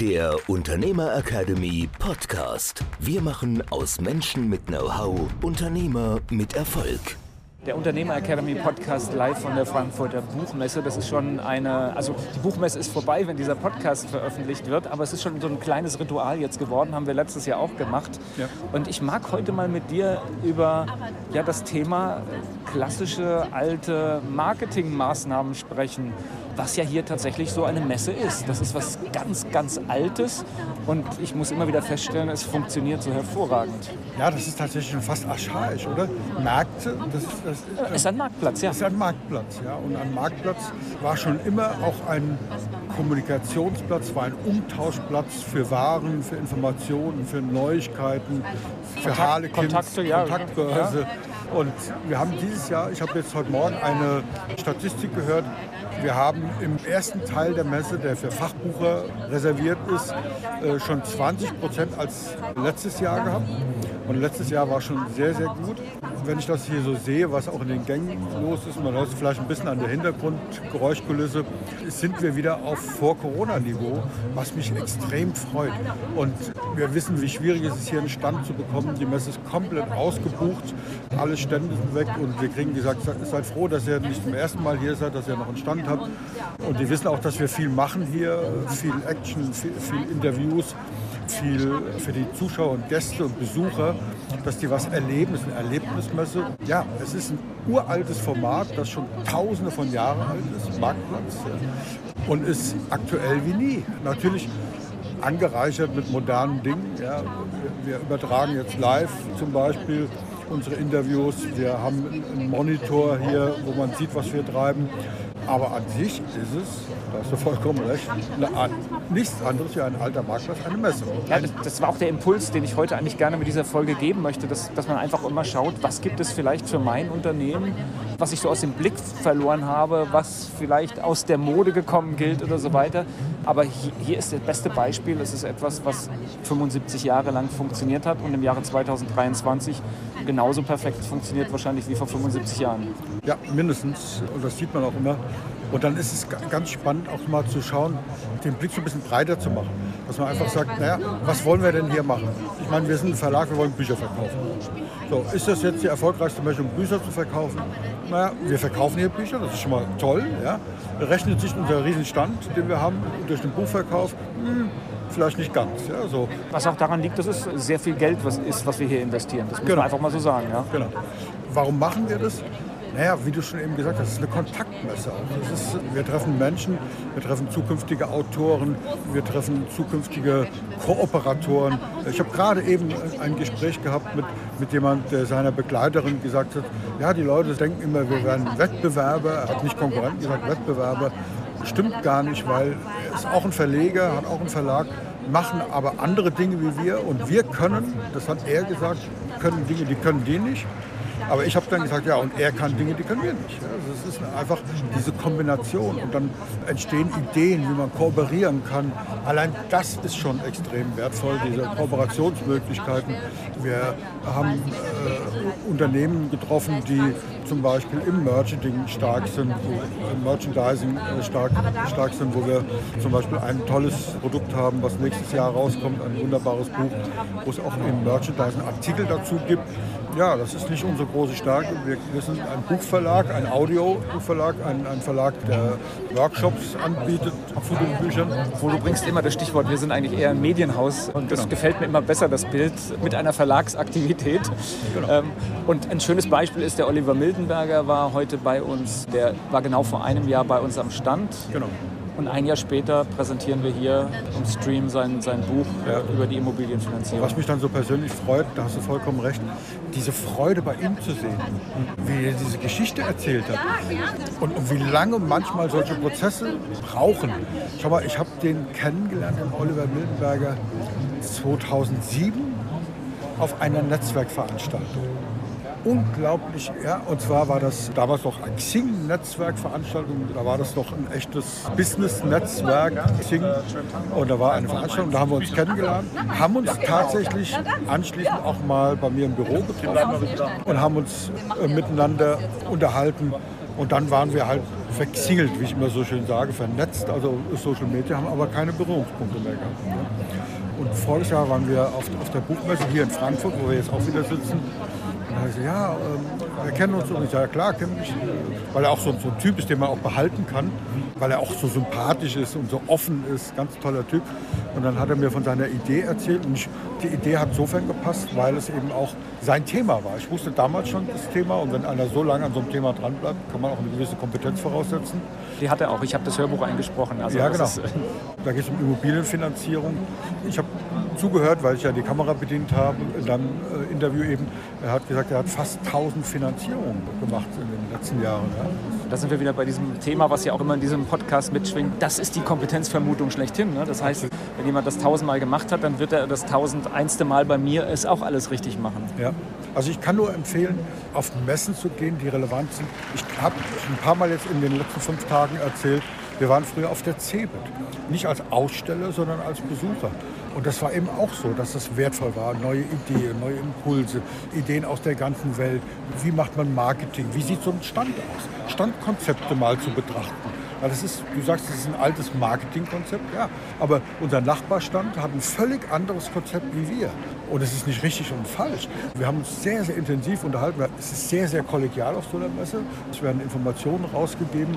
der Unternehmer Academy Podcast. Wir machen aus Menschen mit Know-how Unternehmer mit Erfolg. Der Unternehmer Academy Podcast live von der Frankfurter Buchmesse. Das ist schon eine, also die Buchmesse ist vorbei, wenn dieser Podcast veröffentlicht wird, aber es ist schon so ein kleines Ritual jetzt geworden, haben wir letztes Jahr auch gemacht. Ja. Und ich mag heute mal mit dir über ja, das Thema klassische alte Marketingmaßnahmen sprechen was ja hier tatsächlich so eine Messe ist. Das ist was ganz, ganz Altes und ich muss immer wieder feststellen, es funktioniert so hervorragend. Ja, das ist tatsächlich schon fast archaisch, oder? Märkte, das ist, das ist ein Marktplatz, ja. ist ein Marktplatz, ja. Und ein Marktplatz war schon immer auch ein Kommunikationsplatz, war ein Umtauschplatz für Waren, für Informationen, für Neuigkeiten, für Kontakt, Harlequins, Kontakte, ja. Kontaktbörse. Ja. Und wir haben dieses Jahr, ich habe jetzt heute Morgen eine Statistik gehört, wir haben im ersten Teil der Messe, der für Fachbucher reserviert ist, äh, schon 20 Prozent als letztes Jahr gehabt. Und letztes Jahr war schon sehr, sehr gut. Wenn ich das hier so sehe, was auch in den Gängen los ist, man hört vielleicht ein bisschen an der Hintergrundgeräuschkulisse, sind wir wieder auf Vor-Corona-Niveau, was mich extrem freut. Und wir wissen, wie schwierig es ist, hier einen Stand zu bekommen. Die Messe ist komplett ausgebucht, alle Stände sind weg und wir kriegen gesagt, seid froh, dass ihr nicht zum ersten Mal hier seid, dass ihr noch einen Stand habt. Und die wissen auch, dass wir viel machen hier, viel Action, viel, viel Interviews viel für die Zuschauer und Gäste und Besucher, dass die was erleben. Es ist eine Erlebnismesse. Ja, es ist ein uraltes Format, das schon tausende von Jahren alt ist, Marktplatz. Ja. Und ist aktuell wie nie. Natürlich angereichert mit modernen Dingen. Ja. Wir, wir übertragen jetzt live zum Beispiel unsere Interviews. Wir haben einen Monitor hier, wo man sieht, was wir treiben. Aber an sich ist es, da hast du vollkommen recht, eine, nichts anderes wie ein alter Marktplatz, eine Messe. Ja, das, das, war auch der Impuls, den ich heute eigentlich gerne mit dieser Folge geben möchte, dass, dass man einfach immer schaut, was gibt es vielleicht für mein Unternehmen, was ich so aus dem Blick verloren habe, was vielleicht aus der Mode gekommen gilt oder so weiter. Aber hier, ist das beste Beispiel, es ist etwas, was 75 Jahre lang funktioniert hat und im Jahre 2023 genauso perfekt funktioniert wahrscheinlich wie vor 75 Jahren. Ja, mindestens. Und das sieht man auch immer. Und dann ist es ganz spannend, auch mal zu schauen, den Blick so ein bisschen breiter zu machen. Dass man einfach sagt, naja, was wollen wir denn hier machen? Ich meine, wir sind ein Verlag, wir wollen Bücher verkaufen. So, ist das jetzt die erfolgreichste Möglichkeit, Bücher zu verkaufen? Naja, wir verkaufen hier Bücher, das ist schon mal toll. Ja? Rechnet sich unser Riesenstand, den wir haben, durch den Buchverkauf? Hm, vielleicht nicht ganz. Ja, so. Was auch daran liegt, dass es sehr viel Geld was ist, was wir hier investieren. Das muss genau. man einfach mal so sagen. Ja? Genau. Warum machen wir das? Naja, wie du schon eben gesagt hast, es ist eine Kontaktmesse. Ist, wir treffen Menschen, wir treffen zukünftige Autoren, wir treffen zukünftige Kooperatoren. Ich habe gerade eben ein Gespräch gehabt mit, mit jemand, der seiner Begleiterin gesagt hat, ja, die Leute denken immer, wir werden Wettbewerber. Er hat nicht Konkurrenten gesagt, Wettbewerber. Stimmt gar nicht, weil er ist auch ein Verleger, hat auch einen Verlag, machen aber andere Dinge wie wir. Und wir können, das hat er gesagt, können Dinge, die können die nicht. Aber ich habe dann gesagt, ja, und er kann Dinge, die können wir nicht. Also es ist einfach diese Kombination und dann entstehen Ideen, wie man kooperieren kann. Allein das ist schon extrem wertvoll, diese Kooperationsmöglichkeiten. Wir haben äh, Unternehmen getroffen, die zum Beispiel im Merchandising stark sind, im Merchandising äh, stark, stark sind, wo wir zum Beispiel ein tolles Produkt haben, was nächstes Jahr rauskommt, ein wunderbares Buch, wo es auch im Merchandising Artikel dazu gibt. Ja, das ist nicht unsere große Stärke. Wir, wir sind ein Buchverlag, ein Audiobuchverlag, ein, ein Verlag, der Workshops anbietet zu den Büchern. Wo du bringst immer das Stichwort, wir sind eigentlich eher ein Medienhaus und das genau. gefällt mir immer besser, das Bild mit einer Verlagsaktivität. Genau. Ähm, und ein schönes Beispiel ist, der Oliver Mildenberger war heute bei uns, der war genau vor einem Jahr bei uns am Stand. Genau. Und ein Jahr später präsentieren wir hier im Stream sein, sein Buch ja. über die Immobilienfinanzierung. Was mich dann so persönlich freut, da hast du vollkommen recht, diese Freude bei ihm zu sehen, wie er diese Geschichte erzählt hat und, und wie lange manchmal solche Prozesse brauchen. Schau mal, ich habe den kennengelernt, den Oliver Mildenberger, 2007 auf einer Netzwerkveranstaltung unglaublich, ja, und zwar war das damals noch ein Xing-Netzwerkveranstaltung, da war das noch ein echtes Business-Netzwerk, Xing, und da war eine Veranstaltung, da haben wir uns kennengelernt, haben uns tatsächlich anschließend auch mal bei mir im Büro getroffen und haben uns äh, miteinander unterhalten. Und dann waren wir halt verxingelt, wie ich immer so schön sage, vernetzt, also Social Media, haben aber keine Berührungspunkte mehr gehabt. Ne? Und voriges Jahr waren wir auf, auf der Buchmesse hier in Frankfurt, wo wir jetzt auch wieder sitzen, gesagt, ja, ähm, wir kennen uns. Und ich sage, ja klar, kenne mich. Weil er auch so, so, ein Typ ist, den man auch behalten kann. Weil er auch so sympathisch ist und so offen ist. Ganz toller Typ. Und dann hat er mir von seiner Idee erzählt. Und ich, die Idee hat insofern gepasst, weil es eben auch sein Thema war. Ich wusste damals schon das Thema. Und wenn einer so lange an so einem Thema dranbleibt, kann man auch eine gewisse Kompetenz voraussetzen. Die hat er auch. Ich habe das Hörbuch eingesprochen. Also ja, genau. Ist, da geht es um Immobilienfinanzierung. Ich habe zugehört, weil ich ja die Kamera bedient habe in einem äh, Interview eben. Er hat gesagt, er hat fast 1000 Finanzierungen gemacht in den letzten Jahren. Ja. Da sind wir wieder bei diesem Thema, was ja auch immer in diesem Podcast mitschwingt. Das ist die Kompetenzvermutung schlechthin. Ne? Das heißt, wenn jemand das tausendmal gemacht hat, dann wird er das tausendeinste Mal bei mir es auch alles richtig machen. Ja. Also ich kann nur empfehlen, auf Messen zu gehen, die relevant sind. Ich habe ein paar Mal jetzt in den letzten fünf Tagen erzählt, wir waren früher auf der CeBIT. Nicht als Aussteller, sondern als Besucher. Und das war eben auch so, dass das wertvoll war. Neue Ideen, neue Impulse, Ideen aus der ganzen Welt. Wie macht man Marketing? Wie sieht so ein Stand aus? Standkonzepte mal zu betrachten. Weil das ist, du sagst, das ist ein altes Marketingkonzept, ja. Aber unser Nachbarstand hat ein völlig anderes Konzept wie wir. Und es ist nicht richtig und falsch. Wir haben uns sehr, sehr intensiv unterhalten. Es ist sehr, sehr kollegial auf so einer Messe. Es werden Informationen rausgegeben.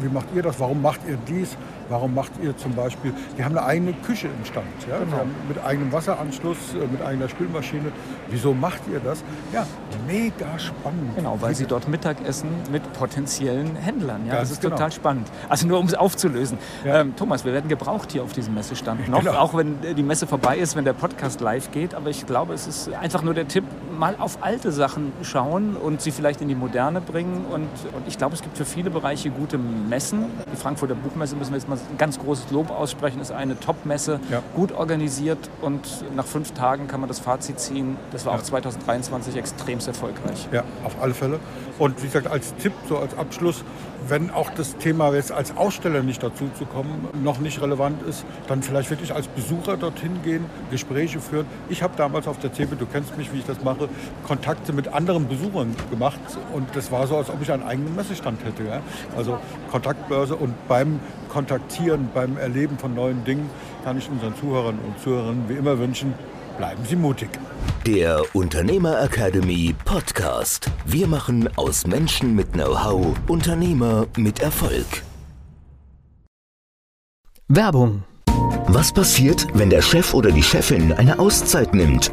Wie macht ihr das? Warum macht ihr dies? Warum macht ihr zum Beispiel, die haben eine eigene Küche im Stand, ja? Genau. mit eigenem Wasseranschluss, äh, mit eigener Spülmaschine. Wieso macht ihr das? Ja, mega spannend. Genau, weil sie dort Mittag essen mit potenziellen Händlern. Ja, das ist genau. total spannend. Also nur um es aufzulösen. Ja. Ähm, Thomas, wir werden gebraucht hier auf diesem Messestand noch, genau. auch wenn die Messe vorbei ist, wenn der Podcast live geht. Aber ich glaube, es ist einfach nur der Tipp, mal auf alte Sachen schauen und sie vielleicht in die Moderne bringen. Und, und ich glaube, es gibt für viele Bereiche gute Messen. Die Frankfurter Buchmesse müssen wir jetzt mal ein ganz großes Lob aussprechen, ist eine Top-Messe, ja. gut organisiert und nach fünf Tagen kann man das Fazit ziehen. Das war ja. auch 2023 extrem erfolgreich. Ja, auf alle Fälle. Und wie gesagt, als Tipp, so als Abschluss, wenn auch das Thema jetzt als Aussteller nicht dazu zu kommen, noch nicht relevant ist, dann vielleicht wirklich als Besucher dorthin gehen, Gespräche führen. Ich habe damals auf der CeBIT, du kennst mich, wie ich das mache, Kontakte mit anderen Besuchern gemacht und das war so, als ob ich einen eigenen Messestand hätte. Ja? Also Kontaktbörse und beim Kontaktieren, beim Erleben von neuen Dingen kann ich unseren Zuhörern und Zuhörerinnen wie immer wünschen, bleiben Sie mutig. Der Unternehmer Academy Podcast. Wir machen aus Menschen mit Know-how Unternehmer mit Erfolg. Werbung. Was passiert, wenn der Chef oder die Chefin eine Auszeit nimmt?